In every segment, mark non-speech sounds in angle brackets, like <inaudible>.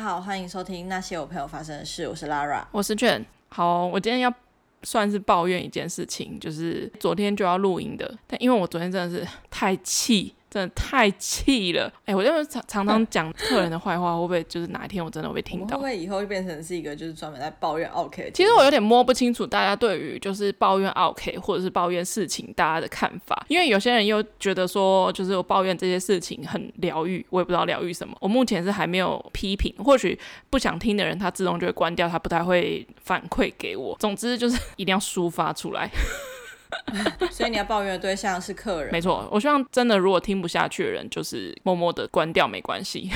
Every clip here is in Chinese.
好，欢迎收听那些我朋友发生的事，我是 Lara，我是卷。好，我今天要算是抱怨一件事情，就是昨天就要录音的，但因为我昨天真的是太气。真的太气了！哎、欸，我就是常常常讲客人的坏话，会不会就是哪一天我真的会被听到？会不会以后就变成是一个就是专门在抱怨 OK？？其实我有点摸不清楚大家对于就是抱怨 OK 或者是抱怨事情大家的看法，因为有些人又觉得说就是我抱怨这些事情很疗愈，我也不知道疗愈什么。我目前是还没有批评，或许不想听的人他自动就会关掉，他不太会反馈给我。总之就是一定要抒发出来。<laughs> 所以你要抱怨的对象是客人，没错。我希望真的，如果听不下去的人，就是默默的关掉，没关系。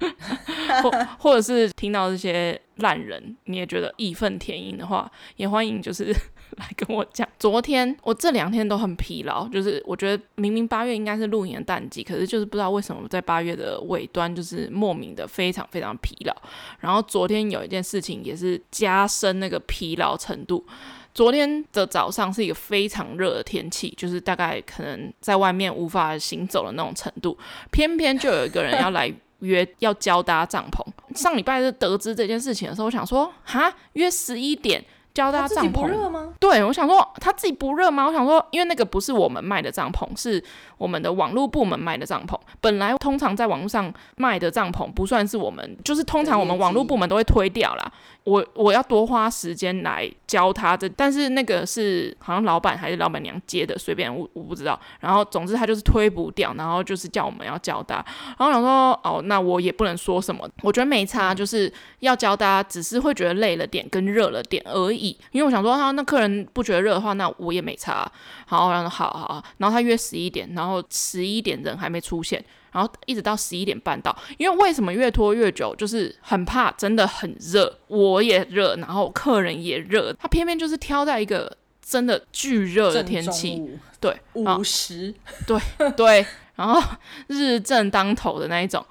<laughs> 或或者是听到这些烂人，你也觉得义愤填膺的话，也欢迎就是 <laughs> 来跟我讲。昨天我这两天都很疲劳，就是我觉得明明八月应该是露营的淡季，可是就是不知道为什么在八月的尾端就是莫名的非常非常疲劳。然后昨天有一件事情也是加深那个疲劳程度。昨天的早上是一个非常热的天气，就是大概可能在外面无法行走的那种程度，偏偏就有一个人要来约要交搭帐篷。上礼拜是得知这件事情的时候，我想说，哈，约十一点。交搭帐篷不热吗？对，我想说他自己不热吗？我想说，因为那个不是我们卖的帐篷，是我们的网络部门卖的帐篷。本来通常在网络上卖的帐篷不算是我们，就是通常我们网络部门都会推掉啦。我我要多花时间来教他这，但是那个是好像老板还是老板娘接的，随便我我不知道。然后总之他就是推不掉，然后就是叫我们要交搭。然后我想说哦，那我也不能说什么，我觉得没差，就是要教大家，只是会觉得累了点跟热了点而已。因为我想说，他那客人不觉得热的话，那我也没差。好，然后好好，然后他约十一点，然后十一点人还没出现，然后一直到十一点半到。因为为什么越拖越久，就是很怕真的很热，我也热，然后客人也热，他偏偏就是挑在一个真的巨热的天气，对，五十，<laughs> 对对，然后日正当头的那一种。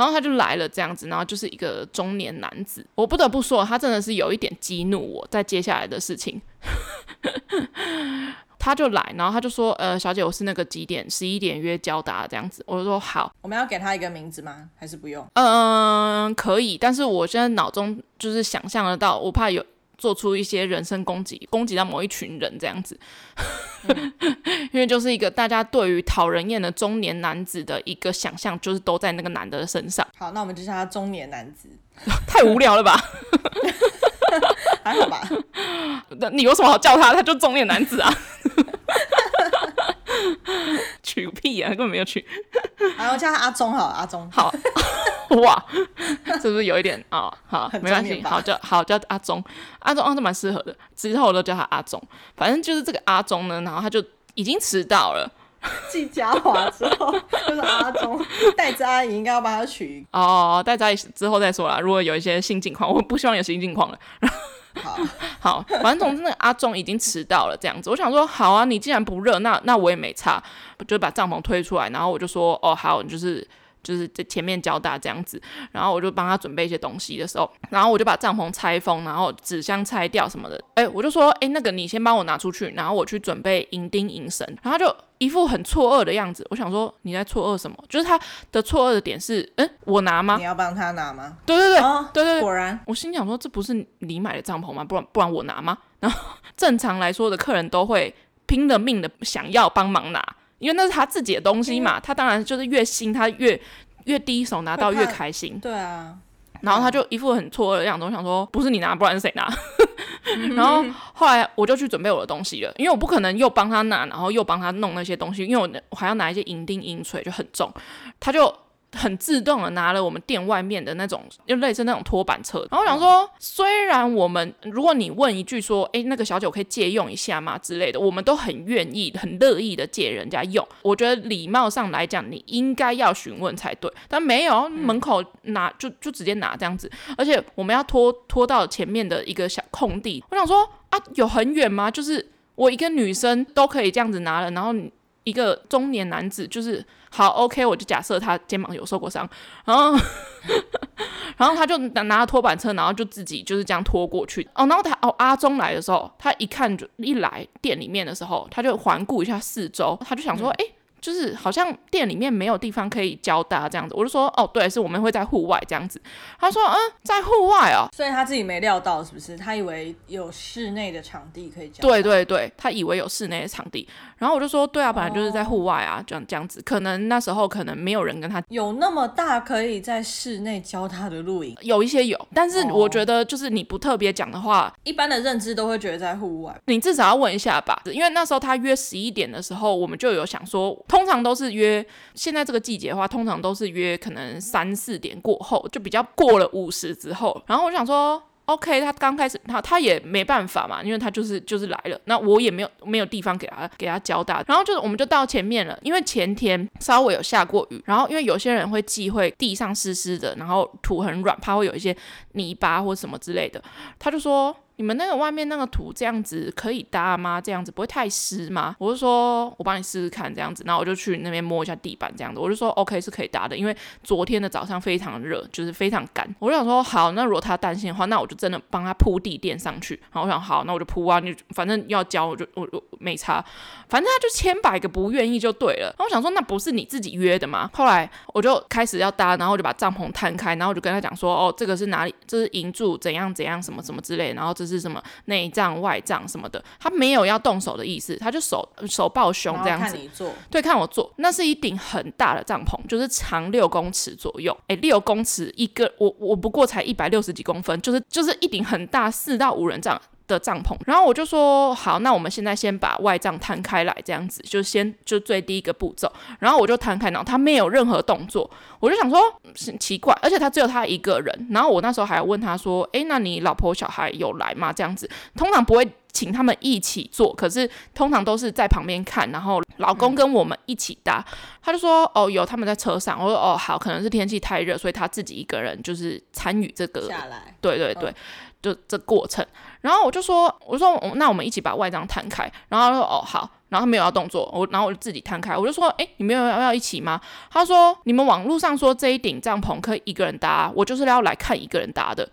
然后他就来了，这样子，然后就是一个中年男子。我不得不说，他真的是有一点激怒我，在接下来的事情，<laughs> 他就来，然后他就说：“呃，小姐，我是那个几点？十一点约交达这样子。”我就说：“好。”我们要给他一个名字吗？还是不用？嗯，可以，但是我现在脑中就是想象得到，我怕有。做出一些人身攻击，攻击到某一群人这样子，嗯、<laughs> 因为就是一个大家对于讨人厌的中年男子的一个想象，就是都在那个男的身上。好，那我们就叫他中年男子。<laughs> 太无聊了吧？<laughs> 还好吧？那你有什么好叫他？他就中年男子啊。取个屁啊！根本没有取。然后叫他阿忠好了，阿忠好。<laughs> 哇，是不是有一点啊、哦？好，没关系，好叫好叫阿忠，阿忠阿忠蛮适合的。之后我都叫他阿忠，反正就是这个阿忠呢，然后他就已经迟到了。继嘉华之后就是阿忠，<laughs> 戴子阿姨应该要帮他取。哦，戴子阿姨之后再说啦。如果有一些新境况，我不希望有新境况了。好 <laughs> 好，反正总之那个阿忠已经迟到了，这样子。我想说，好啊，你既然不热，那那我也没差，就把帐篷推出来，然后我就说，哦，好，就是就是在前面交大这样子，然后我就帮他准备一些东西的时候，然后我就把帐篷拆封，然后纸箱拆掉什么的，哎，我就说，哎，那个你先帮我拿出去，然后我去准备银钉银绳，然后就。一副很错愕的样子，我想说你在错愕什么？就是他的错愕的点是，嗯，我拿吗？你要帮他拿吗？对对对，哦、对对对，果然，我心想说这不是你买的帐篷吗？不然不然我拿吗？然后正常来说的客人都会拼了命的想要帮忙拿，因为那是他自己的东西嘛，嗯、他当然就是越新他越越第一手拿到越开心。对啊。然后他就一副很错愕的样子，我想说不是你拿，不然是谁拿？<laughs> 然后后来我就去准备我的东西了，因为我不可能又帮他拿，然后又帮他弄那些东西，因为我我还要拿一些银钉银锤，就很重，他就。很自动的拿了我们店外面的那种，就类似那种拖板车。然后我想说，虽然我们如果你问一句说，哎，那个小姐可以借用一下吗之类的，我们都很愿意、很乐意的借人家用。我觉得礼貌上来讲，你应该要询问才对。但没有，门口拿就就直接拿这样子，而且我们要拖拖到前面的一个小空地。我想说啊，有很远吗？就是我一个女生都可以这样子拿了，然后一个中年男子就是。好，OK，我就假设他肩膀有受过伤，然后，<laughs> 然后他就拿拿了拖板车，然后就自己就是这样拖过去。哦，然后他哦阿忠来的时候，他一看就一来店里面的时候，他就环顾一下四周，他就想说，哎、嗯，就是好像店里面没有地方可以教搭这样子。我就说哦，对，是我们会在户外这样子。他说嗯，在户外哦，所以他自己没料到是不是？他以为有室内的场地可以教。对对对，他以为有室内的场地。然后我就说对啊，本来就是在户外啊，这样这样子。可能那时候可能没有人跟他有那么大可以在室内教他的露营，有一些有，但是我觉得就是你不特别讲的话，一般的认知都会觉得在户外。你至少要问一下吧，因为那时候他约十一点的时候，我们就有想说，通常都是约现在这个季节的话，通常都是约可能三四点过后，就比较过了午时之后。然后我想说。OK，他刚开始他他也没办法嘛，因为他就是就是来了，那我也没有没有地方给他给他交代，然后就是我们就到前面了，因为前天稍微有下过雨，然后因为有些人会忌讳地上湿湿的，然后土很软，怕会有一些泥巴或什么之类的，他就说。你们那个外面那个土这样子可以搭吗？这样子不会太湿吗？我就说，我帮你试试看这样子，然后我就去那边摸一下地板这样子，我就说 OK 是可以搭的，因为昨天的早上非常热，就是非常干。我就想说好，那如果他担心的话，那我就真的帮他铺地垫上去。然后我想好，那我就铺啊，你反正要交我就我我没差，反正他就千百个不愿意就对了。然后我想说那不是你自己约的吗？后来我就开始要搭，然后我就把帐篷摊开，然后我就跟他讲说哦，这个是哪里？这是营柱怎样怎样什么什么之类，然后这是。是什么内帐外帐什么的，他没有要动手的意思，他就手手抱胸这样子，看你做，对，看我做。那是一顶很大的帐篷，就是长六公尺左右，哎，六公尺一个，我我不过才一百六十几公分，就是就是一顶很大四到五人帐的帐篷。然后我就说好，那我们现在先把外帐摊开来，这样子就先就最第一个步骤。然后我就摊开，然后他没有任何动作。我就想说，很奇怪，而且他只有他一个人。然后我那时候还问他说：“诶，那你老婆小孩有来吗？”这样子，通常不会请他们一起做，可是通常都是在旁边看，然后老公跟我们一起搭。嗯、他就说：“哦，有他们在车上。”我说：“哦，好，可能是天气太热，所以他自己一个人就是参与这个。”下来。对对对，哦、就这过程。然后我就说：“我说，那我们一起把外帐摊开。”然后他说：“哦，好。”然后他没有要动作，我然后我就自己摊开，我就说，哎，你们有要要一起吗？他说，你们网络上说这一顶帐篷可以一个人搭，我就是要来看一个人搭的。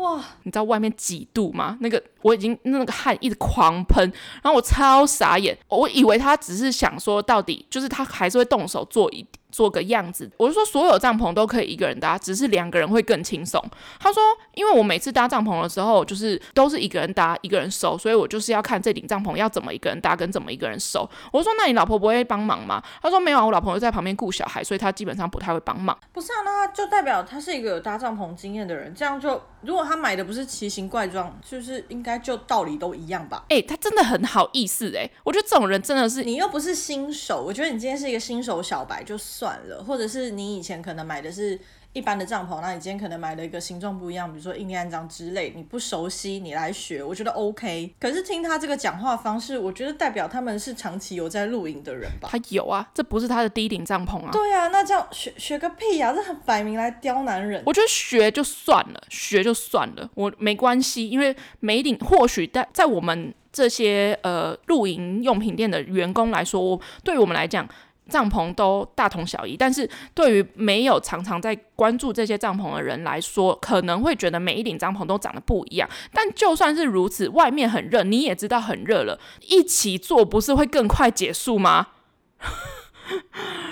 哇，你知道外面几度吗？那个我已经那个汗一直狂喷，然后我超傻眼，我以为他只是想说到底就是他还是会动手做一做个样子。我就说所有帐篷都可以一个人搭，只是两个人会更轻松。他说，因为我每次搭帐篷的时候就是都是一个人搭一个人收，所以我就是要看这顶帐篷要怎么一个人搭跟怎么一个人收。我说那你老婆不会帮忙吗？他说没有啊，我老婆在旁边顾小孩，所以他基本上不太会帮忙。不是啊，那他就代表他是一个有搭帐篷经验的人，这样就如果他买的不是奇形怪状，就是应该就道理都一样吧？哎、欸，他真的很好意思哎、欸，我觉得这种人真的是你又不是新手，我觉得你今天是一个新手小白就算了，或者是你以前可能买的是。一般的帐篷，那你今天可能买了一个形状不一样，比如说印第安帐之类，你不熟悉，你来学，我觉得 OK。可是听他这个讲话方式，我觉得代表他们是长期有在露营的人吧？他有啊，这不是他的第一顶帐篷啊。对啊，那这样学学个屁啊！这很摆明来刁难人。我觉得学就算了，学就算了，我没关系，因为每一顶或许在在我们这些呃露营用品店的员工来说，对于我们来讲。帐篷都大同小异，但是对于没有常常在关注这些帐篷的人来说，可能会觉得每一顶帐篷都长得不一样。但就算是如此，外面很热，你也知道很热了，一起做不是会更快结束吗？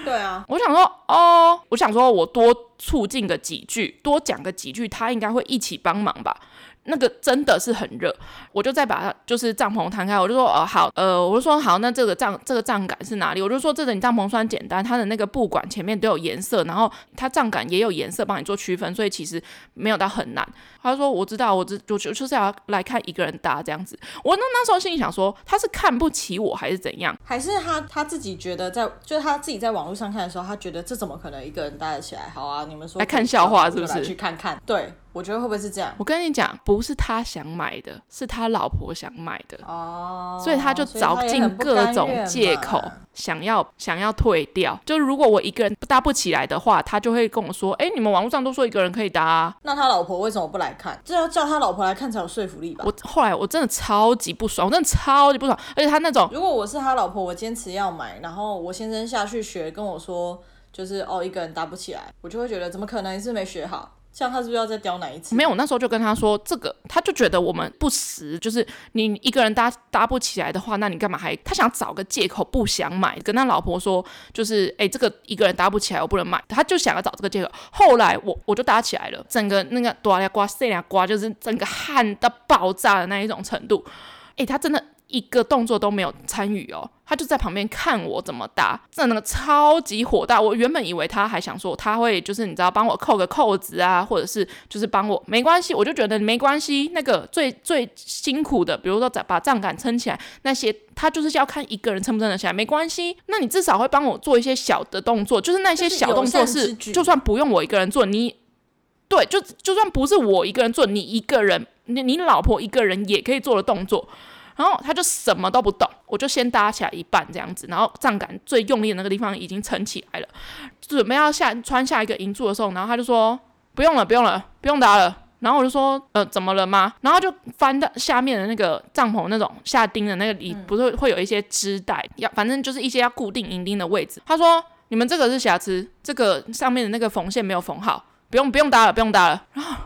对啊，我想说，哦，我想说我多促进个几句，多讲个几句，他应该会一起帮忙吧。那个真的是很热，我就再把它就是帐篷摊开，我就说哦好，呃，我就说好，那这个帐这个帐杆是哪里？我就说这个你帐篷算简单，它的那个布管前面都有颜色，然后它帐杆也有颜色帮你做区分，所以其实没有到很难。他说我知道，我知就就就是要来看一个人搭这样子。我那那时候心里想说，他是看不起我还是怎样？还是他他自己觉得在就是他自己在网络上看的时候，他觉得这怎么可能一个人搭得起来？好啊，你们说来看笑话是不是？去看看，对。我觉得会不会是这样？我跟你讲，不是他想买的，是他老婆想买的哦，所以他就找尽各种借口，想要想要退掉。就如果我一个人搭不起来的话，他就会跟我说：“哎，你们网络上都说一个人可以搭啊。”那他老婆为什么不来看？这要叫他老婆来看才有说服力吧？我后来我真的超级不爽，我真的超级不爽。而且他那种，如果我是他老婆，我坚持要买，然后我先生下去学跟我说，就是哦一个人搭不起来，我就会觉得怎么可能？你是没学好。这样他是不是要再刁难一次？没有，那时候就跟他说这个，他就觉得我们不实，就是你一个人搭搭不起来的话，那你干嘛还？他想找个借口不想买，跟他老婆说就是哎，这个一个人搭不起来，我不能买，他就想要找这个借口。后来我我就搭起来了，整个那个哆啦瓜塞啦瓜就是整个汗到爆炸的那一种程度，哎，他真的。一个动作都没有参与哦，他就在旁边看我怎么搭，真的那个超级火大。我原本以为他还想说他会就是你知道帮我扣个扣子啊，或者是就是帮我没关系，我就觉得没关系。那个最最辛苦的，比如说把杠杆撑起来那些，他就是要看一个人撑不撑得起来，没关系。那你至少会帮我做一些小的动作，就是那些小动作是就算不用我一个人做，你对就就算不是我一个人做，你一个人你你老婆一个人也可以做的动作。然后他就什么都不懂，我就先搭起来一半这样子，然后杠杆最用力的那个地方已经撑起来了，准备要下穿下一个银柱的时候，然后他就说不用了，不用了，不用搭了。然后我就说呃，怎么了吗？然后就翻到下面的那个帐篷那种下钉的那个里，不是会有一些织带，要反正就是一些要固定银钉的位置。他说你们这个是瑕疵，这个上面的那个缝线没有缝好，不用不用搭了，不用搭了。然 <laughs> 后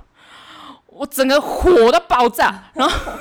我整个火都爆炸，然后。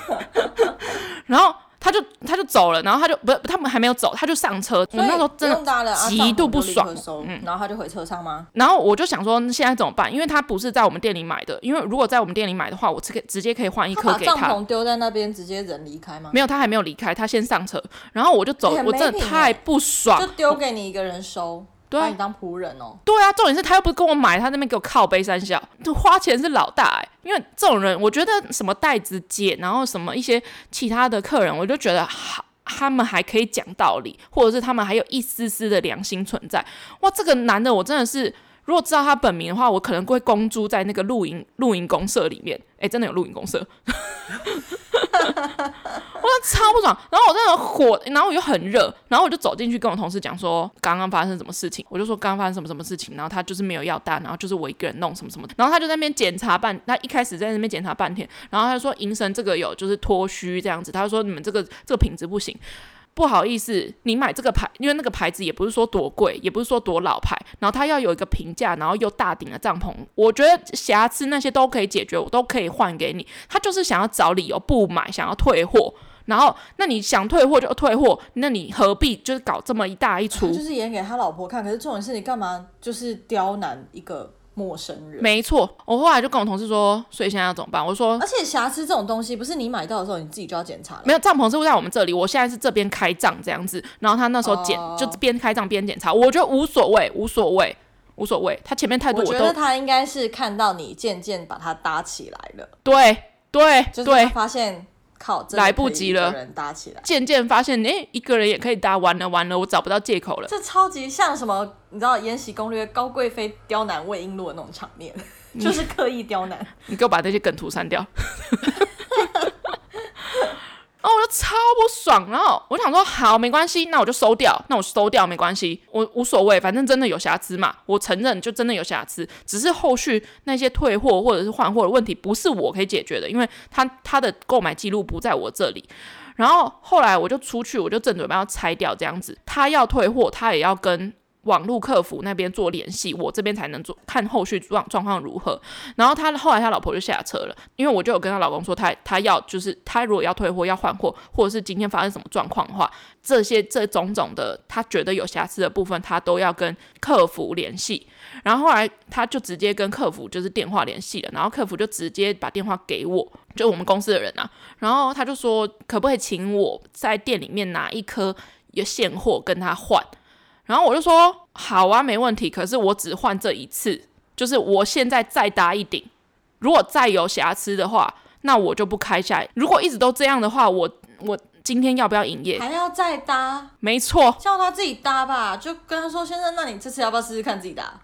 <laughs> 然后他就他就走了，然后他就不，他们还没有走，他就上车。我那时候真的极度不爽。嗯，然后他就回车上吗？然后我就想说，现在怎么办？因为他不是在我们店里买的，因为如果在我们店里买的话，我直接直接可以换一颗给他。帐篷丢在那边，直接人离开吗？没有，他还没有离开，他先上车，然后我就走。我真的太不爽，就丢给你一个人收。对把你当仆人哦。对啊，重点是他又不是跟我买，他那边给我靠背三小，就花钱是老大哎、欸。因为这种人，我觉得什么袋子姐，然后什么一些其他的客人，我就觉得好，他们还可以讲道理，或者是他们还有一丝丝的良心存在。哇，这个男的我真的是。如果知道他本名的话，我可能会公租在那个露营露营公社里面。哎，真的有露营公社，<laughs> 我超不爽。然后我真的火，然后我又很热，然后我就走进去跟我同事讲说，刚刚发生什么事情。我就说刚刚发生什么什么事情，然后他就是没有要单，然后就是我一个人弄什么什么。然后他就在那边检查半，他一开始在那边检查半天，然后他就说银神这个有就是脱虚这样子，他就说你们这个这个品质不行。不好意思，你买这个牌，因为那个牌子也不是说多贵，也不是说多老牌，然后它要有一个平价，然后又大顶的帐篷，我觉得瑕疵那些都可以解决，我都可以换给你。他就是想要找理由不买，想要退货，然后那你想退货就退货，那你何必就是搞这么一大一出？就是演给他老婆看，可是这种事你干嘛就是刁难一个？陌生人，没错。我后来就跟我同事说，所以现在要怎么办？我说，而且瑕疵这种东西，不是你买到的时候你自己就要检查。没有，帐篷是在我们这里，我现在是这边开帐这样子。然后他那时候检，oh. 就边开帐边检查，我觉得无所谓，无所谓，无所谓。他前面态度我觉得他应该是看到你渐渐把它搭起来了。对对对，发现。靠，来不及了，人搭起来，渐渐发现，哎、欸，一个人也可以搭，完了完了，我找不到借口了。这超级像什么？你知道《延禧攻略》高贵妃刁难魏璎珞的那种场面，<laughs> 就是刻意刁难。你给我把这些梗图删掉。<laughs> 然后我就超不爽，然后我想说好没关系，那我就收掉，那我收掉没关系，我无所谓，反正真的有瑕疵嘛，我承认就真的有瑕疵，只是后续那些退货或者是换货的问题不是我可以解决的，因为他他的购买记录不在我这里。然后后来我就出去，我就正准备要拆掉这样子，他要退货，他也要跟。网络客服那边做联系，我这边才能做看后续状状况如何。然后他后来他老婆就下车了，因为我就有跟他老公说他，他他要就是他如果要退货要换货，或者是今天发生什么状况的话，这些这种种的他觉得有瑕疵的部分，他都要跟客服联系。然后后来他就直接跟客服就是电话联系了，然后客服就直接把电话给我，就我们公司的人啊。然后他就说可不可以请我在店里面拿一颗有现货跟他换。然后我就说好啊，没问题。可是我只换这一次，就是我现在再搭一顶，如果再有瑕疵的话，那我就不开下来。如果一直都这样的话，我我今天要不要营业？还要再搭？没错，叫他自己搭吧，就跟他说，先生，那你这次要不要试试看自己搭？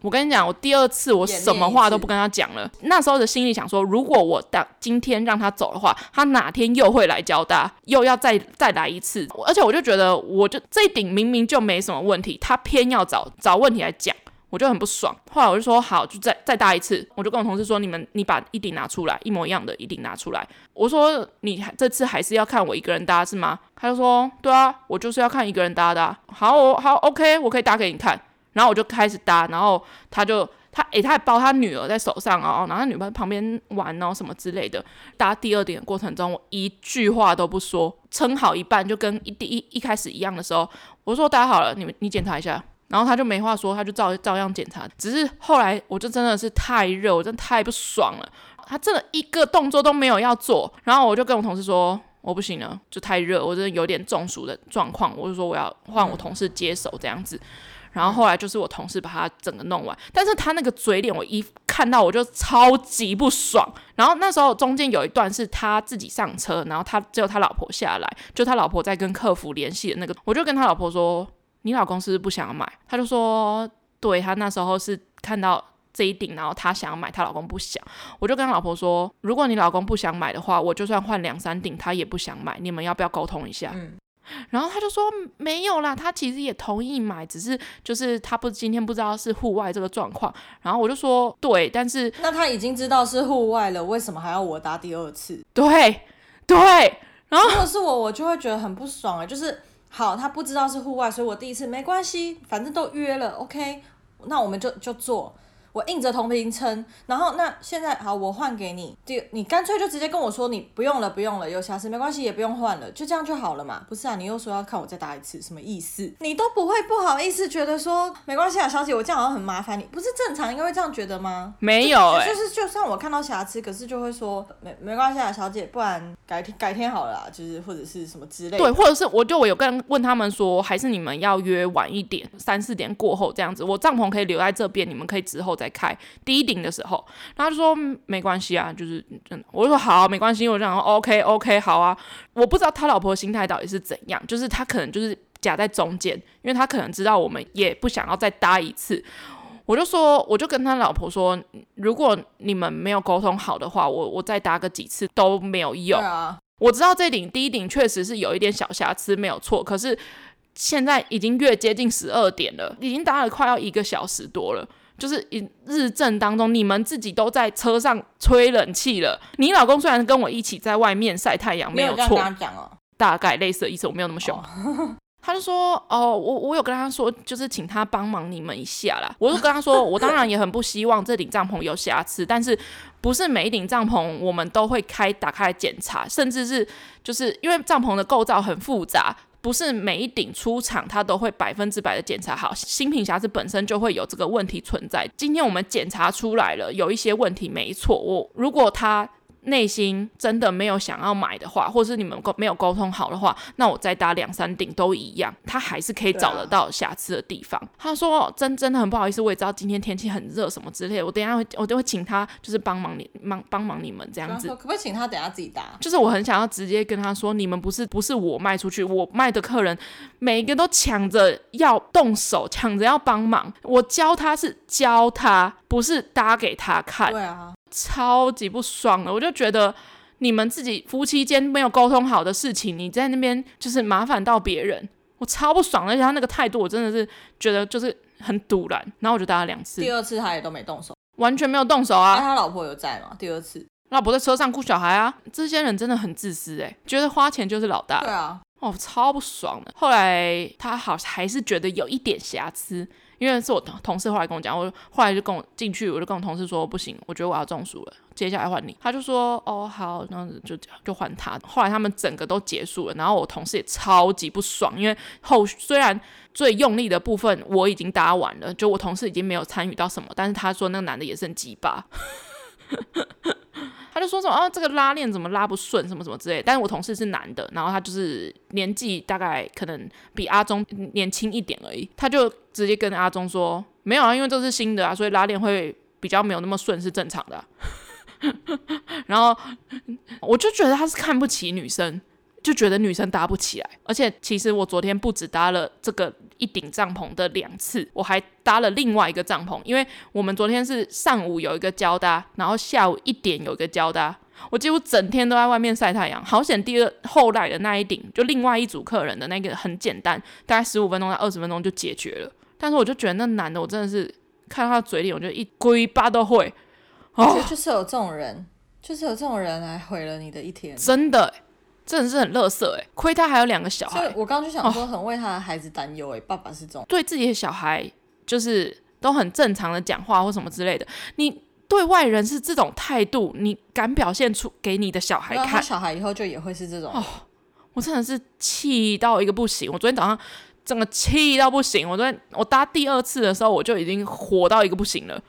我跟你讲，我第二次我什么话都不跟他讲了。那时候的心里想说，如果我当今天让他走的话，他哪天又会来交大，又要再再来一次。而且我就觉得，我就这一顶明明就没什么问题，他偏要找找问题来讲，我就很不爽。后来我就说好，就再再搭一次。我就跟我同事说，你们你把一顶拿出来，一模一样的一顶拿出来。我说你这次还是要看我一个人搭是吗？他就说对啊，我就是要看一个人搭的。好，我好，OK，我可以搭给你看。然后我就开始搭，然后他就他诶、他还抱他女儿在手上哦，然后他女儿在旁边玩哦什么之类的。搭第二点的过程中，我一句话都不说，撑好一半就跟一第一一开始一样的时候，我说搭好了，你们你检查一下。然后他就没话说，他就照照样检查。只是后来我就真的是太热，我真的太不爽了。他真的一个动作都没有要做，然后我就跟我同事说我不行了，就太热，我真的有点中暑的状况。我就说我要换我同事接手这样子。然后后来就是我同事把他整个弄完，但是他那个嘴脸我一看到我就超级不爽。然后那时候中间有一段是他自己上车，然后他只有他老婆下来，就他老婆在跟客服联系的那个，我就跟他老婆说：“你老公是不是不想买？”他就说：“对，他那时候是看到。”这一顶，然后她想要买，她老公不想，我就跟老婆说，如果你老公不想买的话，我就算换两三顶，他也不想买，你们要不要沟通一下？嗯，然后他就说没有啦，他其实也同意买，只是就是他不今天不知道是户外这个状况，然后我就说对，但是那他已经知道是户外了，为什么还要我搭第二次？对对，然后如果是我，我就会觉得很不爽啊，就是好，他不知道是户外，所以我第一次没关系，反正都约了，OK，那我们就就做。我硬着头皮撑，然后那现在好，我换给你，就你干脆就直接跟我说你不用了，不用了，有瑕疵没关系，也不用换了，就这样就好了嘛。不是啊，你又说要看我再搭一次，什么意思？你都不会不好意思觉得说没关系啊，小姐，我这样好像很麻烦你，不是正常应该会这样觉得吗？没有、欸，就是就算我看到瑕疵，可是就会说没没关系啊，小姐，不然改天改天好了啦，就是或者是什么之类的。对，或者是我就我有跟问他们说，还是你们要约晚一点，三四点过后这样子，我帐篷可以留在这边，你们可以之后再开。第一顶的时候，然后他就说没关系啊，就是真的。我就说好，没关系。我就想说 OK OK 好啊。我不知道他老婆心态到底是怎样，就是他可能就是夹在中间，因为他可能知道我们也不想要再搭一次。我就说，我就跟他老婆说，如果你们没有沟通好的话，我我再搭个几次都没有用。啊、我知道这顶第一顶确实是有一点小瑕疵，没有错。可是现在已经越接近十二点了，已经搭了快要一个小时多了。就是一日正当中，你们自己都在车上吹冷气了。你老公虽然跟我一起在外面晒太阳，没有错，大概类似的意思，我没有那么凶。哦、他就说：“哦，我我有跟他说，就是请他帮忙你们一下啦。”我就跟他说：“我当然也很不希望这顶帐篷有瑕疵，但是不是每一顶帐篷我们都会开打开来检查，甚至是就是因为帐篷的构造很复杂。”不是每一顶出厂，它都会百分之百的检查好，新品瑕疵本身就会有这个问题存在。今天我们检查出来了，有一些问题没错。我如果它。内心真的没有想要买的话，或是你们沟没有沟通好的话，那我再搭两三顶都一样，他还是可以找得到瑕疵的地方。啊、他说真真的很不好意思，我也知道今天天气很热什么之类的，我等一下会我都会请他就是帮忙你帮帮忙你们这样子。可不可以请他等下自己搭？就是我很想要直接跟他说，你们不是不是我卖出去，我卖的客人每一个都抢着要动手，抢着要帮忙。我教他是教他，不是搭给他看。对啊。超级不爽的，我就觉得你们自己夫妻间没有沟通好的事情，你在那边就是麻烦到别人，我超不爽。而且他那个态度，我真的是觉得就是很堵然。然后我就打了两次，第二次他也都没动手，完全没有动手啊。那他老婆有在吗？第二次，老婆在车上顾小孩啊。这些人真的很自私诶，觉得花钱就是老大。对啊，哦，超不爽的。后来他好还是觉得有一点瑕疵。因为是我同事后来跟我讲，我后来就跟我进去，我就跟我同事说不行，我觉得我要中暑了，接下来换你。他就说哦好，这样子就就换他。后来他们整个都结束了，然后我同事也超级不爽，因为后虽然最用力的部分我已经搭完了，就我同事已经没有参与到什么，但是他说那个男的也是很鸡巴。就说什么啊，这个拉链怎么拉不顺，什么什么之类。但是我同事是男的，然后他就是年纪大概可能比阿忠年轻一点而已。他就直接跟阿忠说，没有啊，因为这是新的啊，所以拉链会比较没有那么顺，是正常的。然后我就觉得他是看不起女生。就觉得女生搭不起来，而且其实我昨天不止搭了这个一顶帐篷的两次，我还搭了另外一个帐篷，因为我们昨天是上午有一个交搭，然后下午一点有一个交搭，我几乎整天都在外面晒太阳。好险，第二后来的那一顶就另外一组客人的那个很简单，大概十五分钟到二十分钟就解决了。但是我就觉得那男的，我真的是看到他嘴脸，我就一龟巴都会。哦，就是有这种人，就是有这种人来毁了你的一天，真的。真的是很乐色哎，亏他还有两个小孩。我刚刚就想说，很为他的孩子担忧哎，哦、爸爸是这种，对自己的小孩就是都很正常的讲话或什么之类的，你对外人是这种态度，你敢表现出给你的小孩看，他小孩以后就也会是这种。哦，我真的是气到一个不行。我昨天早上整个气到不行。我昨天我搭第二次的时候，我就已经火到一个不行了。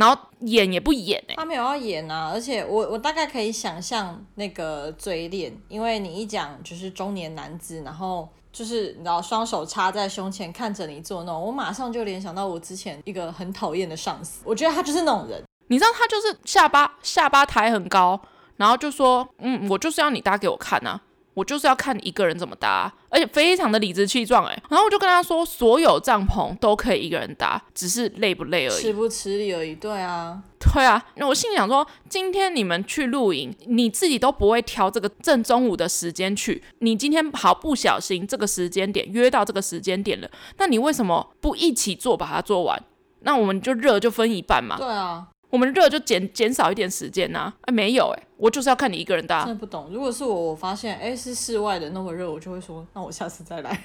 然后演也不演哎、欸，他没有要演啊，而且我我大概可以想象那个嘴脸，因为你一讲就是中年男子，然后就是你知道双手插在胸前看着你做那种，我马上就联想到我之前一个很讨厌的上司，我觉得他就是那种人，你知道他就是下巴下巴抬很高，然后就说嗯，我就是要你搭给我看啊。我就是要看一个人怎么搭，而且非常的理直气壮哎。然后我就跟他说，所有帐篷都可以一个人搭，只是累不累而已，吃不吃力而已。对啊，对啊。那我心里想说，今天你们去露营，你自己都不会挑这个正中午的时间去。你今天好不小心这个时间点约到这个时间点了，那你为什么不一起做把它做完？那我们就热就分一半嘛。对啊。我们热就减减少一点时间呐、啊，哎，没有哎，我就是要看你一个人搭。真的不懂，如果是我，我发现哎是室外的那么热，我就会说，那我下次再来。<laughs>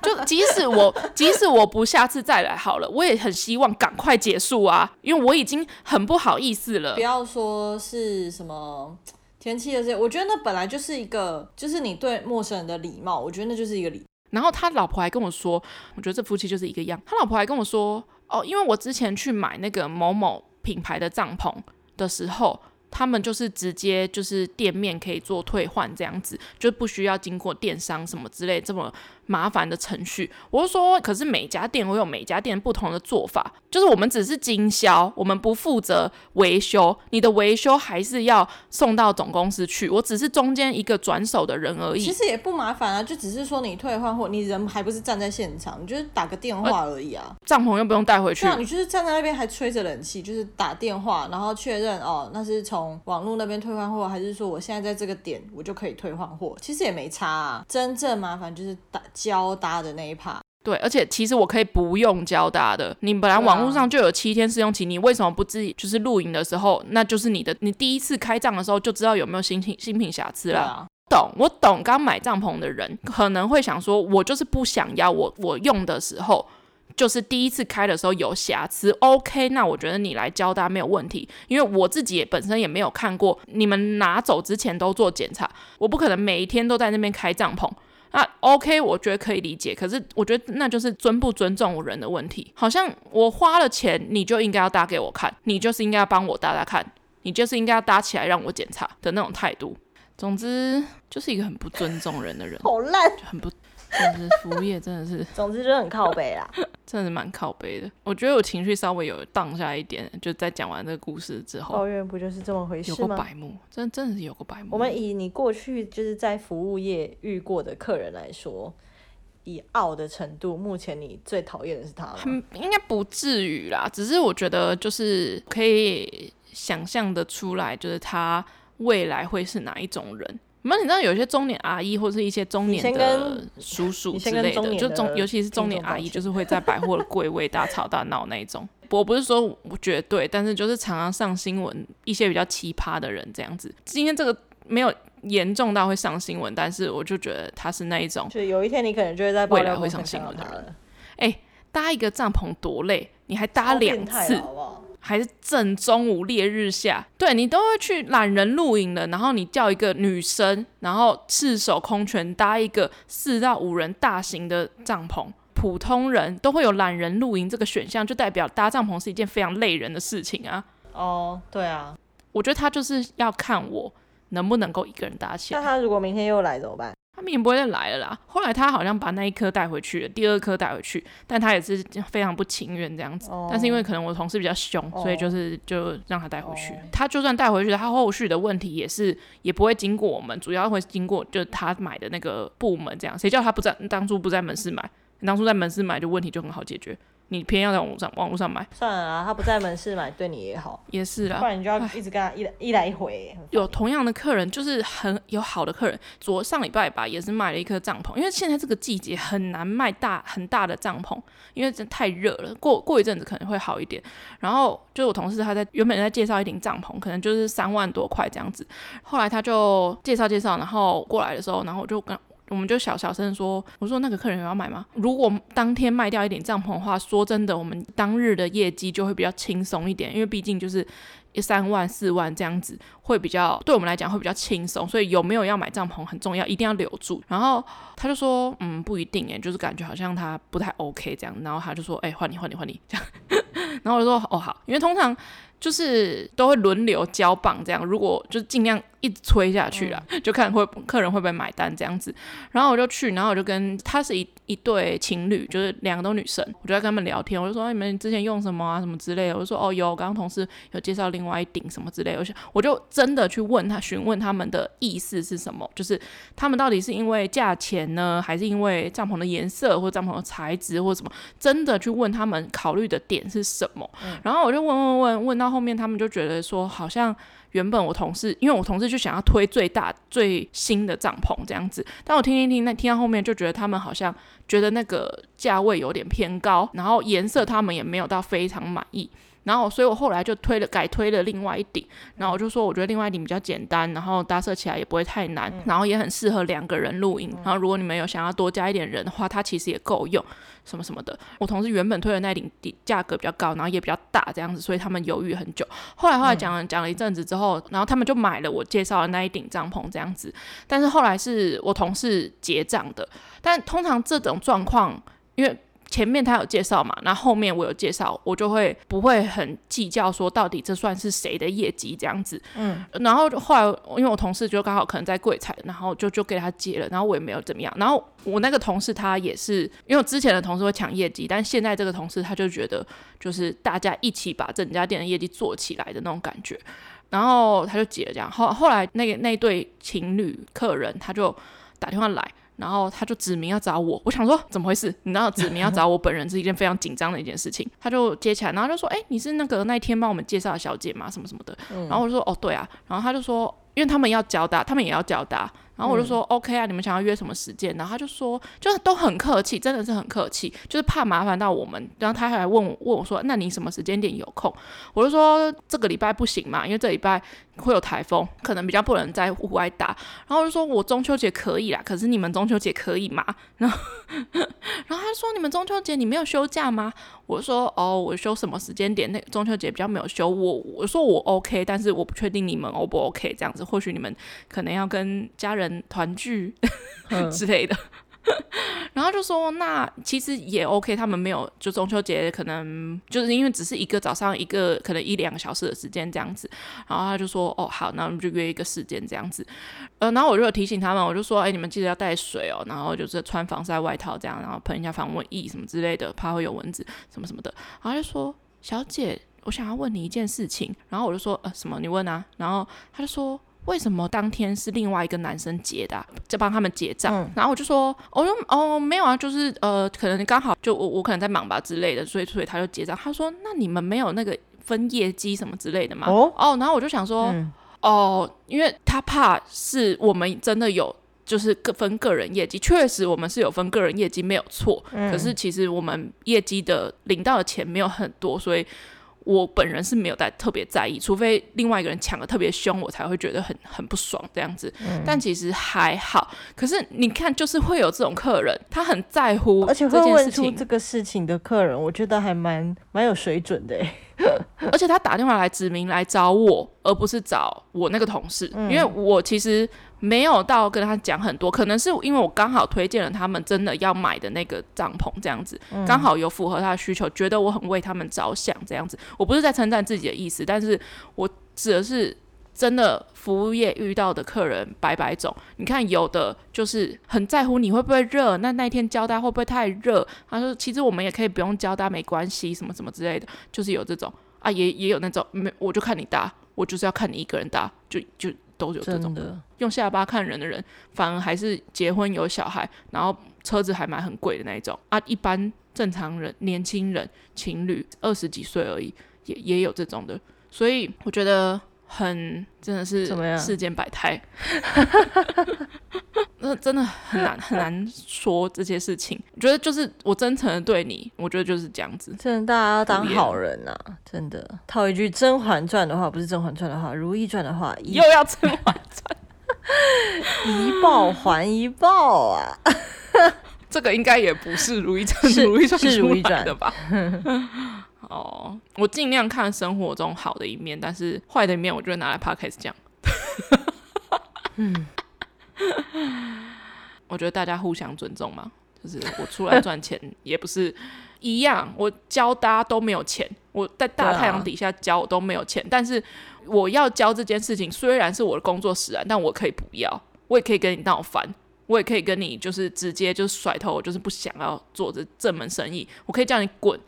就即使我即使我不下次再来好了，我也很希望赶快结束啊，因为我已经很不好意思了。不要说是什么天气的事，我觉得那本来就是一个，就是你对陌生人的礼貌，我觉得那就是一个礼。然后他老婆还跟我说，我觉得这夫妻就是一个样。他老婆还跟我说，哦，因为我之前去买那个某某。品牌的帐篷的时候，他们就是直接就是店面可以做退换这样子，就不需要经过电商什么之类这么。麻烦的程序，我就说，可是每家店我有每家店不同的做法，就是我们只是经销，我们不负责维修，你的维修还是要送到总公司去，我只是中间一个转手的人而已。其实也不麻烦啊，就只是说你退换货，你人还不是站在现场，你就是打个电话而已啊，帐篷又不用带回去。对啊，你就是站在那边还吹着冷气，就是打电话，然后确认哦，那是从网络那边退换货，还是说我现在在这个点我就可以退换货？其实也没差啊，真正麻烦就是打。交搭的那一趴，对，而且其实我可以不用交搭的。你本来网络上就有七天试用期，你为什么不自己就是露营的时候，那就是你的，你第一次开帐的时候就知道有没有新品新品瑕疵了。啊、懂，我懂。刚买帐篷的人可能会想说，我就是不想要我我用的时候，就是第一次开的时候有瑕疵。OK，那我觉得你来交搭没有问题，因为我自己也本身也没有看过，你们拿走之前都做检查，我不可能每一天都在那边开帐篷。那 OK，我觉得可以理解。可是我觉得那就是尊不尊重人的问题。好像我花了钱，你就应该要搭给我看，你就是应该要帮我搭搭看，你就是应该要搭起来让我检查的那种态度。总之就是一个很不尊重人的人，<laughs> 好烂，很不。总之，服务业真的是，总之就很靠北啦，真的是蛮靠背的。我觉得我情绪稍微有荡下一点，就在讲完这个故事之后，抱怨不就是这么回事吗？有个白目，真的真的是有个白目。我们以你过去就是在服务业遇过的客人来说，以傲的程度，目前你最讨厌的是他吗？嗯，应该不至于啦，只是我觉得就是可以想象的出来，就是他未来会是哪一种人。那你知道有些中年阿姨或是一些中年的叔叔之类的，就中尤其是中年阿姨，就是会在百货的柜位大吵大闹那一种。我不是说我绝对，但是就是常常上新闻一些比较奇葩的人这样子。今天这个没有严重到会上新闻，但是我就觉得他是那一种，就有一天你可能就会在未来会上新闻的人。哎、欸，搭一个帐篷多累，你还搭两次。还是正中午烈日下，对，你都会去懒人露营了，然后你叫一个女生，然后赤手空拳搭一个四到五人大型的帐篷，普通人都会有懒人露营这个选项，就代表搭帐篷是一件非常累人的事情啊。哦，对啊，我觉得他就是要看我能不能够一个人搭起来。那他如果明天又来怎么办？他明年不会再来了啦。后来他好像把那一颗带回去了，第二颗带回去，但他也是非常不情愿这样子。Oh. 但是因为可能我同事比较凶，oh. 所以就是就让他带回去。Oh. 他就算带回去，他后续的问题也是也不会经过我们，主要会经过就是他买的那个部门这样。谁叫他不在当初不在门市买？当初在门市买，就问题就很好解决。你偏要在网络上网络上买，算了啊，他不在门市买，对你也好，也是啦，不然你就要一直跟他一来一来一回。有同样的客人，就是很有好的客人，昨上礼拜吧，也是买了一颗帐篷，因为现在这个季节很难卖大很大的帐篷，因为真太热了。过过一阵子可能会好一点。然后就我同事他在原本在介绍一顶帐篷，可能就是三万多块这样子，后来他就介绍介绍，然后过来的时候，然后我就跟。我们就小小声说：“我说那个客人有要买吗？如果当天卖掉一点帐篷的话，说真的，我们当日的业绩就会比较轻松一点，因为毕竟就是一三万四万这样子，会比较对我们来讲会比较轻松。所以有没有要买帐篷很重要，一定要留住。”然后他就说：“嗯，不一定诶，就是感觉好像他不太 OK 这样。”然后他就说：“哎，换你，换你，换你。”这样，然后我就说：“哦，好，因为通常。”就是都会轮流交棒这样，如果就是尽量一直催下去了，嗯、就看会客人会不会买单这样子。然后我就去，然后我就跟他是一一对情侣，就是两个都女生，我就在跟他们聊天，我就说你们之前用什么啊什么之类的，我就说哦有，刚刚同事有介绍另外一顶什么之类的，我我就真的去问他询问他们的意思是什么，就是他们到底是因为价钱呢，还是因为帐篷的颜色或者帐篷的材质或者什么，真的去问他们考虑的点是什么。嗯、然后我就问问问问到。后面他们就觉得说，好像原本我同事，因为我同事就想要推最大最新的帐篷这样子，但我听听听，那听到后面就觉得他们好像觉得那个价位有点偏高，然后颜色他们也没有到非常满意。然后，所以我后来就推了，改推了另外一顶。然后我就说，我觉得另外一顶比较简单，然后搭设起来也不会太难，嗯、然后也很适合两个人露营。嗯、然后如果你们有想要多加一点人的话，它其实也够用，什么什么的。我同事原本推的那顶底价格比较高，然后也比较大这样子，所以他们犹豫很久。后来后来讲了、嗯、讲了一阵子之后，然后他们就买了我介绍的那一顶帐篷这样子。但是后来是我同事结账的，但通常这种状况，因为。前面他有介绍嘛，那后，后面我有介绍，我就会不会很计较说到底这算是谁的业绩这样子。嗯，然后后来因为我同事就刚好可能在柜台，然后就就给他接了，然后我也没有怎么样。然后我那个同事他也是，因为我之前的同事会抢业绩，但现在这个同事他就觉得就是大家一起把整家店的业绩做起来的那种感觉，然后他就结了这样。后后来那个那对情侣客人他就打电话来。然后他就指名要找我，我想说怎么回事？你知道指名要找我本人是一件非常紧张的一件事情。他就接起来，然后就说：“哎，你是那个那一天帮我们介绍的小姐吗？什么什么的。”然后我就说：“哦，对啊。”然后他就说：“因为他们要交大，他们也要交大。”然后我就说、嗯、OK 啊，你们想要约什么时间？然后他就说，就是都很客气，真的是很客气，就是怕麻烦到我们。然后他还问我问我说，那你什么时间点有空？我就说这个礼拜不行嘛，因为这礼拜会有台风，可能比较不能在户外打。然后我就说我中秋节可以啦，可是你们中秋节可以吗？<laughs> 然后然后他说你们中秋节你没有休假吗？我就说哦，我休什么时间点？那中秋节比较没有休。我我说我 OK，但是我不确定你们 O 不 OK 这样子。或许你们可能要跟家人。团聚 <laughs> 之类的，<laughs> 然后就说那其实也 OK，他们没有就中秋节可能就是因为只是一个早上一个可能一两个小时的时间这样子，然后他就说哦好，那我们就约一个时间这样子，呃，然后我就有提醒他们，我就说哎，你们记得要带水哦，然后就是穿防晒外套这样，然后喷一下防蚊液什么之类的，怕会有蚊子什么什么的，然后就说小姐，我想要问你一件事情，然后我就说呃什么？你问啊，然后他就说。为什么当天是另外一个男生结的，啊，就帮他们结账？嗯、然后我就说，我说哦没有啊，就是呃，可能刚好就我我可能在忙吧之类的，所以所以他就结账。他说，那你们没有那个分业绩什么之类的吗？哦哦，然后我就想说，嗯、哦，因为他怕是我们真的有就是个分个人业绩，确实我们是有分个人业绩没有错，嗯、可是其实我们业绩的领到的钱没有很多，所以。我本人是没有在特别在意，除非另外一个人抢的特别凶，我才会觉得很很不爽这样子。嗯、但其实还好。可是你看，就是会有这种客人，他很在乎，而且会问出这个事情的客人，我觉得还蛮蛮有水准的。<laughs> 而且他打电话来指名来找我，而不是找我那个同事，嗯、因为我其实。没有到跟他讲很多，可能是因为我刚好推荐了他们真的要买的那个帐篷，这样子刚好有符合他的需求，觉得我很为他们着想，这样子。我不是在称赞自己的意思，但是我指的是真的服务业遇到的客人百百种。你看，有的就是很在乎你会不会热，那那天交代会不会太热？他说其实我们也可以不用交代，没关系，什么什么之类的，就是有这种啊，也也有那种没，我就看你搭，我就是要看你一个人搭，就就。都有这种的，用下巴看人的人，反而还是结婚有小孩，然后车子还买很贵的那一种啊。一般正常人、年轻人、情侣二十几岁而已，也也有这种的。所以我觉得很真的是世间百态。<laughs> 那真的很难很难说这些事情。我觉得就是我真诚的对你，我觉得就是这样子。真的，大家要当好人呐、啊！真的，套一句《甄嬛传》的话，不是《甄嬛传》的话，《如懿传》的话，<laughs> 又要《甄嬛传》。<laughs> 一报还一报啊！这个应该也不是如懿传，如懿传是如懿传的吧？哦，我尽量看生活中好的一面，但是坏的一面，我就会拿来 podcast 讲。嗯，<laughs> 我觉得大家互相尊重嘛，就是我出来赚钱也不是一样，我教大家都没有钱，我在大太阳底下教我都没有钱，但是我要教这件事情，虽然是我的工作使然，但我可以不要，我也可以跟你闹翻。我也可以跟你就是直接就是甩头，我就是不想要做这这门生意，我可以叫你滚。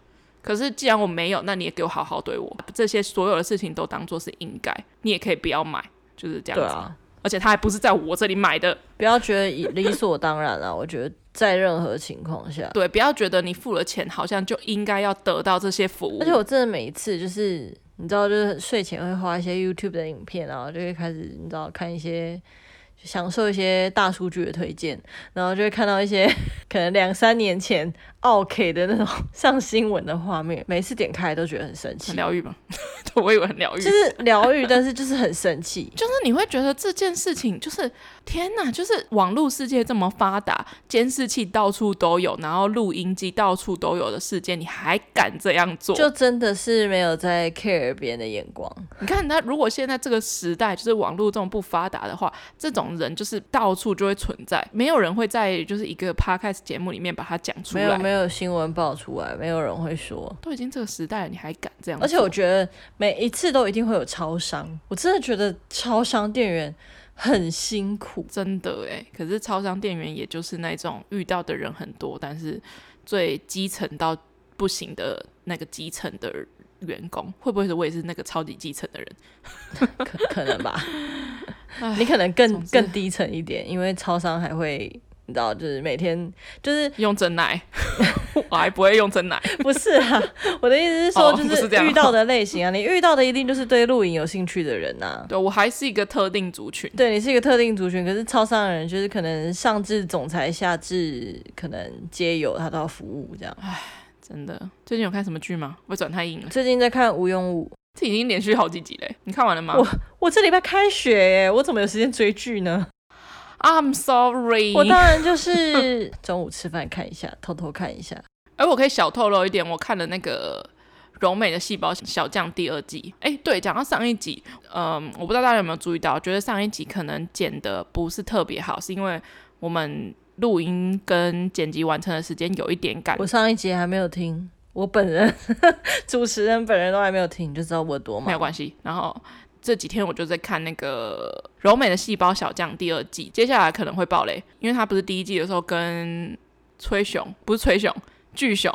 可是既然我没有，那你也给我好好对我。这些所有的事情都当做是应该，你也可以不要买，就是这样子。啊、而且他还不是在我这里买的，不要觉得理所当然啊！我觉得在任何情况下，对，不要觉得你付了钱，好像就应该要得到这些服务。而且我真的每一次就是你知道，就是睡前会花一些 YouTube 的影片，然后就会开始你知道看一些。享受一些大数据的推荐，然后就会看到一些 <laughs> 可能两三年前奥 K 的那种上新闻的画面，每次点开都觉得很神奇，很疗愈吗？<laughs> 我以为很疗愈，就是疗愈，<laughs> 但是就是很神奇，就是你会觉得这件事情就是天哪，就是网络世界这么发达，监视器到处都有，然后录音机到处都有的世界，你还敢这样做？就真的是没有在 care 别人的眼光。你看他，如果现在这个时代就是网络这种不发达的话，这种。人就是到处就会存在，没有人会在就是一个 podcast 节目里面把它讲出来，没有没有新闻爆出来，没有人会说，都已经这个时代了，你还敢这样？而且我觉得每一次都一定会有超商，我真的觉得超商店员很辛苦，真的哎。可是超商店员也就是那种遇到的人很多，但是最基层到不行的那个基层的员工，会不会是我也是那个超级基层的人？可可能吧。你可能更更低层一点，因为超商还会，你知道，就是每天就是 <laughs> 用真奶，我还不会用真奶。不是啊，我的意思是说，就是遇到的类型啊，你遇到的一定就是对露营有兴趣的人呐、啊。对，我还是一个特定族群。对，你是一个特定族群，可是超商的人就是可能上至总裁，下至可能皆有，他都要服务这样。唉，真的，最近有看什么剧吗？我转太硬了。最近在看无用物。这已经连续好几集嘞，你看完了吗？我我这礼拜开学耶，我怎么有时间追剧呢？I'm sorry，我当然就是中午吃饭看一下，偷偷看一下。哎，我可以小透露一点，我看了那个柔美的细胞小将第二季。哎，对，讲到上一集，嗯，我不知道大家有没有注意到，觉得上一集可能剪的不是特别好，是因为我们录音跟剪辑完成的时间有一点赶。我上一集还没有听。我本人 <laughs> 主持人本人都还没有听，你就知道我多忙。没有关系。然后这几天我就在看那个《柔美的细胞小将》第二季，接下来可能会爆雷，因为他不是第一季的时候跟崔雄，不是崔雄，巨雄。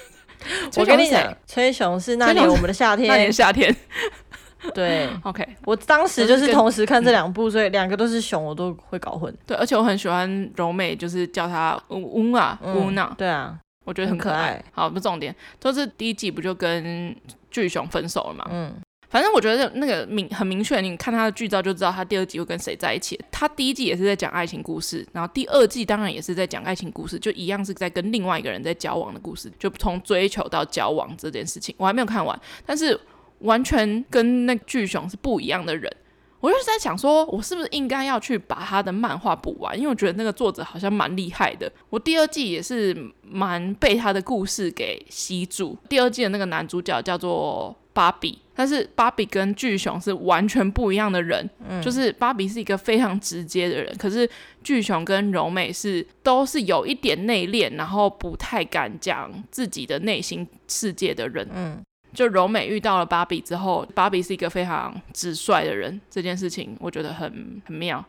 <laughs> 我跟你讲，崔雄是那年我们的夏天，<laughs> 那年夏天。<laughs> 对，OK，我当时就是同时看这两部，所以两个都是熊，我都会搞混。对，而且我很喜欢柔美，就是叫他乌啊乌娜。对啊。我觉得很可爱。好，不是重点，就是第一季不就跟巨熊分手了嘛？嗯，反正我觉得那个明很明确，你看他的剧照就知道他第二季会跟谁在一起。他第一季也是在讲爱情故事，然后第二季当然也是在讲爱情故事，就一样是在跟另外一个人在交往的故事，就从追求到交往这件事情，我还没有看完，但是完全跟那巨熊是不一样的人。我就是在想说，我是不是应该要去把他的漫画补完？因为我觉得那个作者好像蛮厉害的。我第二季也是蛮被他的故事给吸住。第二季的那个男主角叫做芭比，但是芭比跟巨熊是完全不一样的人。嗯，就是芭比是一个非常直接的人，可是巨熊跟柔美是都是有一点内敛，然后不太敢讲自己的内心世界的人。嗯。就柔美遇到了芭比之后，芭比是一个非常直率的人，这件事情我觉得很很妙。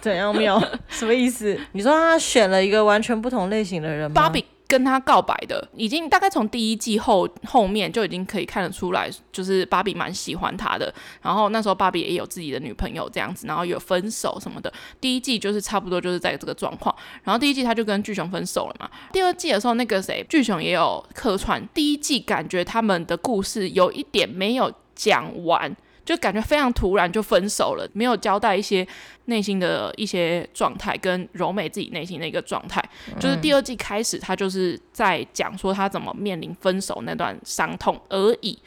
怎样妙？<laughs> 什么意思？你说他选了一个完全不同类型的人吗？芭比。跟他告白的，已经大概从第一季后后面就已经可以看得出来，就是芭比蛮喜欢他的。然后那时候芭比也有自己的女朋友这样子，然后有分手什么的。第一季就是差不多就是在这个状况。然后第一季他就跟巨熊分手了嘛。第二季的时候，那个谁，巨熊也有客串。第一季感觉他们的故事有一点没有讲完。就感觉非常突然就分手了，没有交代一些内心的一些状态，跟柔美自己内心的一个状态。嗯、就是第二季开始，他就是在讲说他怎么面临分手那段伤痛而已。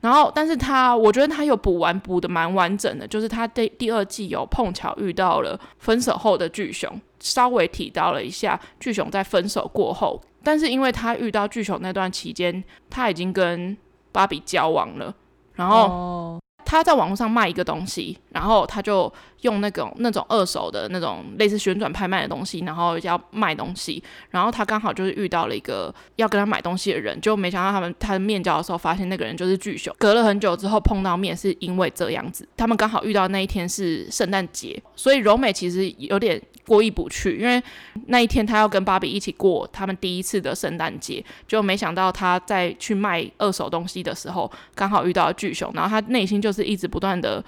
然后，但是他我觉得他有补完，补的蛮完整的，就是他第第二季有碰巧遇到了分手后的巨熊，稍微提到了一下巨熊在分手过后，但是因为他遇到巨熊那段期间，他已经跟芭比交往了，然后。他在网络上卖一个东西，然后他就用那种那种二手的那种类似旋转拍卖的东西，然后要卖东西，然后他刚好就是遇到了一个要跟他买东西的人，就没想到他们他的面交的时候，发现那个人就是巨熊。隔了很久之后碰到面，是因为这样子，他们刚好遇到那一天是圣诞节，所以柔美其实有点。过意不去，因为那一天他要跟芭比一起过他们第一次的圣诞节，就没想到他在去卖二手东西的时候，刚好遇到了巨熊，然后他内心就是一直不断的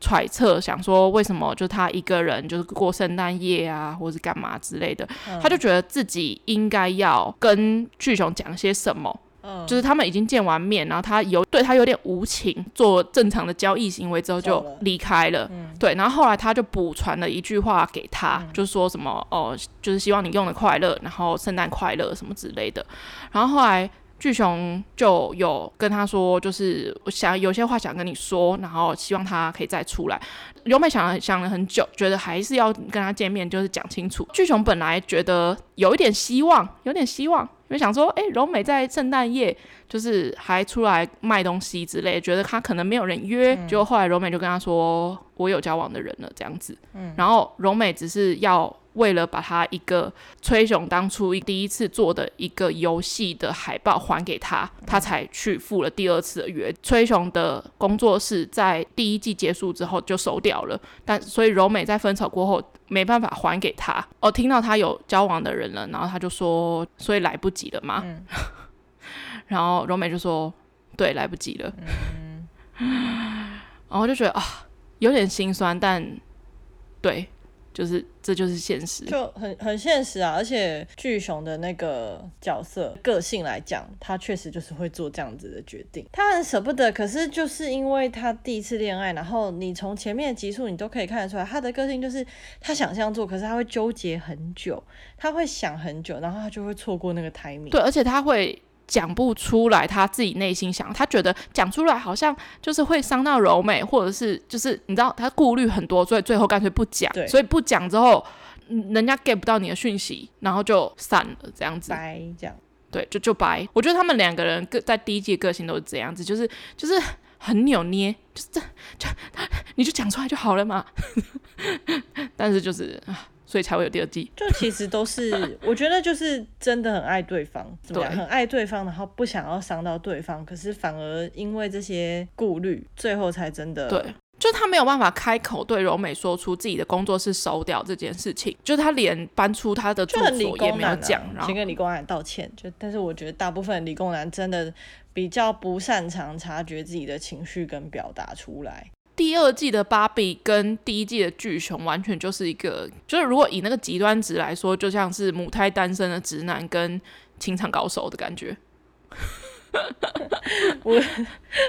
揣测，想说为什么就他一个人就是过圣诞夜啊，或是干嘛之类的，他就觉得自己应该要跟巨熊讲些什么。就是他们已经见完面，然后他有对他有点无情，做正常的交易行为之后就离开了。嗯、对，然后后来他就补传了一句话给他，嗯、就是说什么哦，就是希望你用的快乐，然后圣诞快乐什么之类的。然后后来巨熊就有跟他说，就是我想有些话想跟你说，然后希望他可以再出来。柔美想了想了很久，觉得还是要跟他见面，就是讲清楚。巨熊本来觉得有一点希望，有点希望。因为想说，哎、欸，柔美在圣诞夜就是还出来卖东西之类，觉得他可能没有人约，嗯、就后来柔美就跟他说，我有交往的人了，这样子。嗯，然后柔美只是要为了把他一个崔雄当初第一次做的一个游戏的海报还给他，他才去赴了第二次的约。崔雄的工作室在第一季结束之后就收掉了，但所以柔美在分手过后。没办法还给他哦，听到他有交往的人了，然后他就说，所以来不及了嘛。嗯、<laughs> 然后柔美就说，对，来不及了。嗯、<laughs> 然后我就觉得啊，有点心酸，但对。就是，这就是现实，就很很现实啊！而且巨熊的那个角色个性来讲，他确实就是会做这样子的决定。他很舍不得，可是就是因为他第一次恋爱，然后你从前面的集数你都可以看得出来，他的个性就是他想这样做，可是他会纠结很久，他会想很久，然后他就会错过那个 timing。对，而且他会。讲不出来，他自己内心想，他觉得讲出来好像就是会伤到柔美，或者是就是你知道他顾虑很多，所以最后干脆不讲。对所以不讲之后，人家 get 不到你的讯息，然后就散了这样子。拜，这样。对，就就白。我觉得他们两个人个在第一季个性都是这样子，就是就是很扭捏，就是这就你就讲出来就好了嘛。<laughs> 但是就是啊。所以才会有第二季，就其实都是，我觉得就是真的很爱对方，怎么样？对很爱对方，然后不想要伤到对方，可是反而因为这些顾虑，最后才真的对，就他没有办法开口对柔美说出自己的工作室收掉这件事情，就他连搬出他的住所也没有讲，啊、然后先跟理工男道歉。就但是我觉得大部分理工男真的比较不擅长察觉自己的情绪跟表达出来。第二季的芭比跟第一季的巨熊完全就是一个，就是如果以那个极端值来说，就像是母胎单身的直男跟情场高手的感觉。<laughs> 我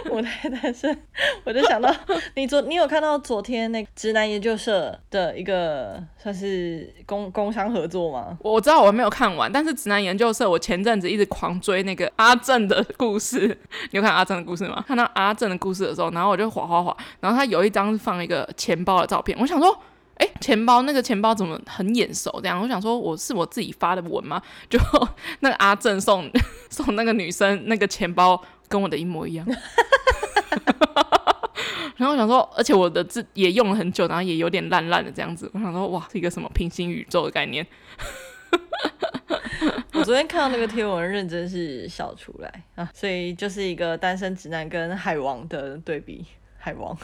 我太单身，我就想到你昨你有看到昨天那个直男研究社的一个算是工工商合作吗？我知道我还没有看完，但是直男研究社我前阵子一直狂追那个阿正的故事。<laughs> 你有看阿正的故事吗？看到阿正的故事的时候，然后我就滑滑滑，然后他有一张放一个钱包的照片，我想说。哎，钱包那个钱包怎么很眼熟？这样，我想说我是我自己发的文吗？就 <laughs> 那个阿正送 <laughs> 送那个女生那个钱包，跟我的一模一样。<laughs> 然后我想说，而且我的字也用了很久，然后也有点烂烂的这样子。我想说，哇，是一个什么平行宇宙的概念？我昨天看到那个贴文，认真是笑出来啊！所以就是一个单身直男跟海王的对比，海王。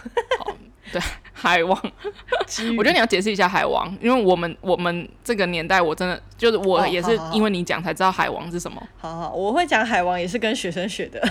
对，<laughs> 海王，我觉得你要解释一下海王，因为我们我们这个年代，我真的就是我也是因为你讲才知道海王是什么。好好，我会讲海王也是跟学生学的，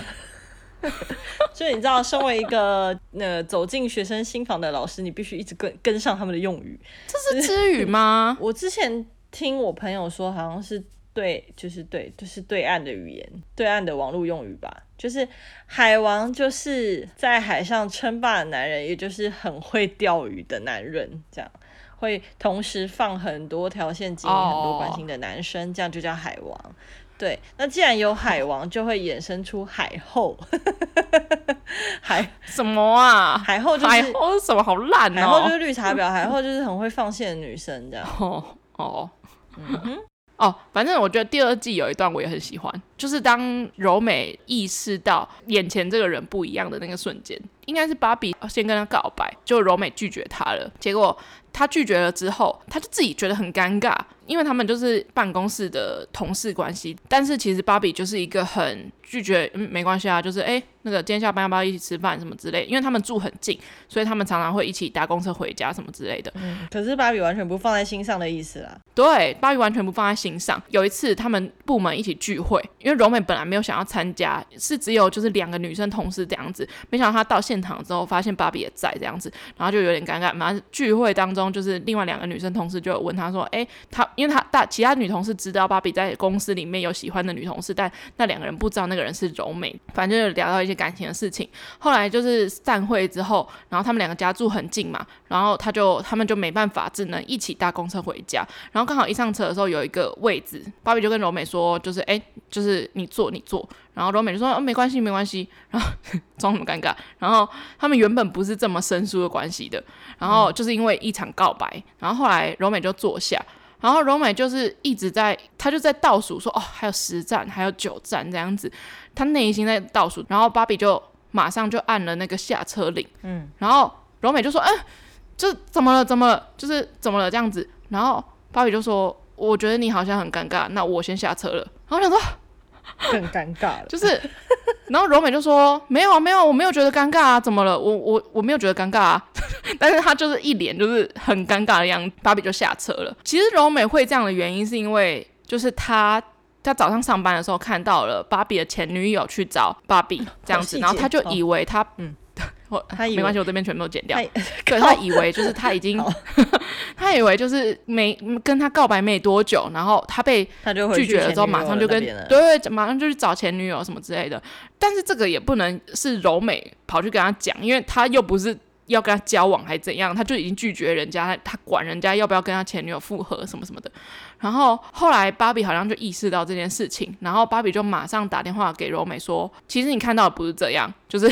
<laughs> 所以你知道，身为一个呃走进学生心房的老师，你必须一直跟跟上他们的用语。这是支语吗？<laughs> 我之前听我朋友说，好像是。对，就是对，就是对岸的语言，对岸的网络用语吧。就是海王，就是在海上称霸的男人，也就是很会钓鱼的男人，这样会同时放很多条线，经营很多关心的男生，这样就叫海王。对，那既然有海王，就会衍生出海后。海 <laughs> 什么啊？海后就是海后什么好烂哦？海后就是绿茶婊，海后 <laughs> 就是很会放线的女生，这样。哦哦，嗯哼。哦，反正我觉得第二季有一段我也很喜欢，就是当柔美意识到眼前这个人不一样的那个瞬间，应该是芭比先跟他告白，就柔美拒绝他了。结果他拒绝了之后，他就自己觉得很尴尬，因为他们就是办公室的同事关系。但是其实芭比就是一个很拒绝，嗯，没关系啊，就是哎。那个今天下班要不要一起吃饭什么之类？因为他们住很近，所以他们常常会一起搭公车回家什么之类的。嗯，可是芭比完全不放在心上的意思啦。对，芭比完全不放在心上。有一次他们部门一起聚会，因为柔美本来没有想要参加，是只有就是两个女生同事这样子。没想到她到现场之后，发现芭比也在这样子，然后就有点尴尬。反正聚会当中，就是另外两个女生同事就有问她说：“哎，她因为她大其他女同事知道芭比在公司里面有喜欢的女同事，但那两个人不知道那个人是柔美。反正就聊到一些。”感情的事情，后来就是散会之后，然后他们两个家住很近嘛，然后他就他们就没办法，只能一起搭公车回家。然后刚好一上车的时候有一个位置，芭比就跟柔美说，就是哎，就是你坐你坐。然后柔美就说，哦，没关系没关系，然后 <laughs> 装什么尴尬。然后他们原本不是这么生疏的关系的，然后就是因为一场告白，然后后来柔美就坐下。然后柔美就是一直在，她就在倒数说，哦，还有十站，还有九站这样子，她内心在倒数。然后芭比就马上就按了那个下车铃，嗯，然后柔美就说，嗯，这怎么了？怎么了？就是怎么了？这样子。然后芭比就说，我觉得你好像很尴尬，那我先下车了。然后我想说。<laughs> 更尴尬了，就是，然后柔美就说：“没有啊，没有，我没有觉得尴尬啊，怎么了？我我我没有觉得尴尬啊。<laughs> ”但是他就是一脸就是很尴尬的样子，芭比就下车了。其实柔美会这样的原因是因为，就是他他早上上班的时候看到了芭比的前女友去找芭比这样子，然后他就以为他嗯。我他以为没关系，我这边全部都剪掉。对，<laughs> 他以为就是他已经，<laughs> 他以为就是没跟他告白没多久，然后他被拒绝了之后，马上就跟对，马上就去找前女友什么之类的。但是这个也不能是柔美跑去跟他讲，因为他又不是。要跟他交往还怎样？他就已经拒绝人家，他管人家要不要跟他前女友复合什么什么的。然后后来芭比好像就意识到这件事情，然后芭比就马上打电话给柔美说：“其实你看到的不是这样，就是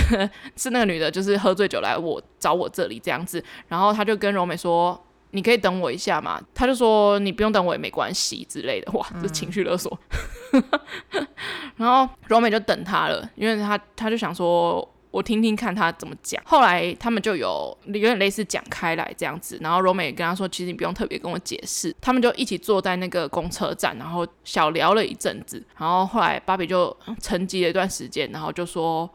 是那个女的，就是喝醉酒来我找我这里这样子。”然后他就跟柔美说：“你可以等我一下嘛。”他就说：“你不用等我也没关系之类的。”哇，这情绪勒索。嗯、<laughs> 然后柔美就等他了，因为他他就想说。我听听看他怎么讲。后来他们就有有点类似讲开来这样子，然后柔美也跟他说：“其实你不用特别跟我解释。”他们就一起坐在那个公车站，然后小聊了一阵子。然后后来芭比就沉寂了一段时间，然后就说：“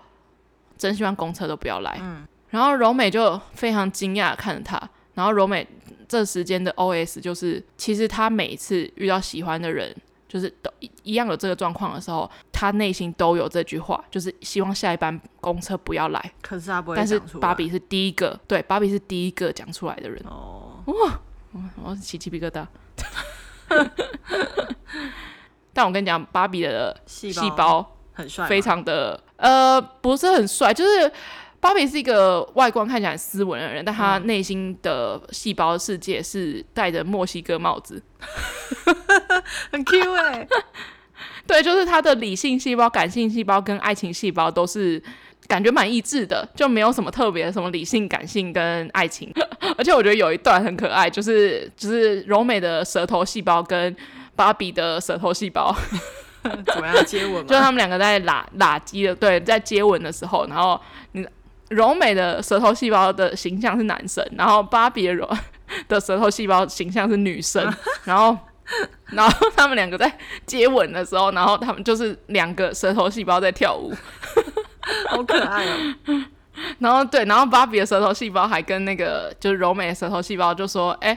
真希望公车都不要来。”嗯。然后柔美就非常惊讶看着他。然后柔美这时间的 OS 就是：其实他每一次遇到喜欢的人。就是都一一样有这个状况的时候，他内心都有这句话，就是希望下一班公车不要来。可是他不会。但是芭比是第一个，对，芭比是第一个讲出来的人。哦，哇，我起鸡皮疙瘩。<laughs> 但我跟你讲，芭比的细胞很帅，非常的呃，不是很帅，就是。芭比是一个外观看起来很斯文的人，但他内心的细胞世界是戴着墨西哥帽子，<laughs> 很 Q 哎、欸。<laughs> 对，就是他的理性细胞、感性细胞跟爱情细胞都是感觉蛮一致的，就没有什么特别的什么理性、感性跟爱情。<laughs> 而且我觉得有一段很可爱，就是就是柔美的舌头细胞跟芭比的舌头细胞怎么样接吻？就他们两个在拉拉鸡的，对，在接吻的时候，然后你。柔美的舌头细胞的形象是男生，然后芭比的柔的舌头细胞形象是女生，<laughs> 然后，然后他们两个在接吻的时候，然后他们就是两个舌头细胞在跳舞，<laughs> 好可爱哦。<laughs> 然后对，然后芭比的舌头细胞还跟那个就是柔美的舌头细胞就说：“哎，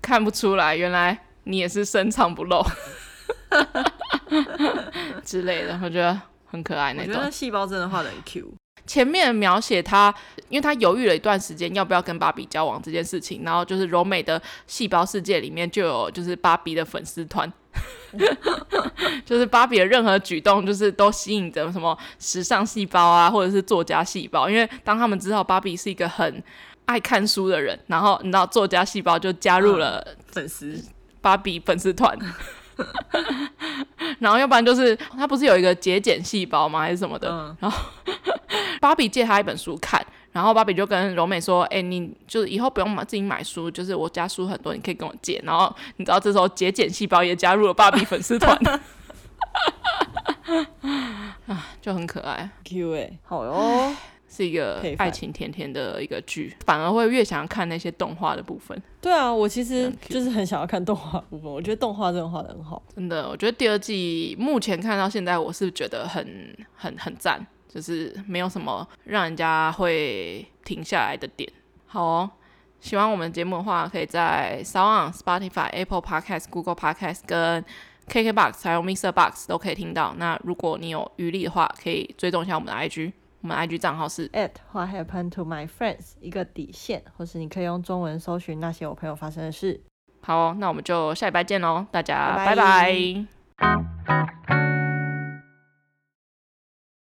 看不出来，原来你也是深藏不露之类的。”我觉得很可爱那种。我觉得细胞真的画的很 Q。前面描写他，因为他犹豫了一段时间要不要跟芭比交往这件事情，然后就是柔美的细胞世界里面就有就是芭比的粉丝团，<laughs> 就是芭比的任何举动就是都吸引着什么时尚细胞啊，或者是作家细胞，因为当他们知道芭比是一个很爱看书的人，然后你知道作家细胞就加入了粉丝芭比粉丝团。<laughs> 然后要不然就是他不是有一个节俭细胞吗？还是什么的？嗯、然后芭比借他一本书看，然后芭比就跟柔美说：“哎、欸，你就是以后不用买自己买书，就是我家书很多，你可以跟我借。”然后你知道这时候节俭细胞也加入了芭比粉丝团，<laughs> 啊，就很可爱，Q 哎，好哟。<laughs> 是一个爱情甜甜的一个剧，反而会越想要看那些动画的部分。对啊，我其实就是很想要看动画部分，我觉得动画真的画的很好。真的，我觉得第二季目前看到现在，我是觉得很很很赞，就是没有什么让人家会停下来的点。好哦，喜欢我们节目的话，可以在 SoundOn、Spotify、Apple Podcast、Google Podcast 跟 KKBox 还有 Mixer Box 都可以听到。那如果你有余力的话，可以追踪一下我们的 IG。我们 IG 账号是 at What happened to my friends 一个底线，或是你可以用中文搜寻那些我朋友发生的事。好哦，那我们就下礼拜见喽，大家拜拜。拜拜。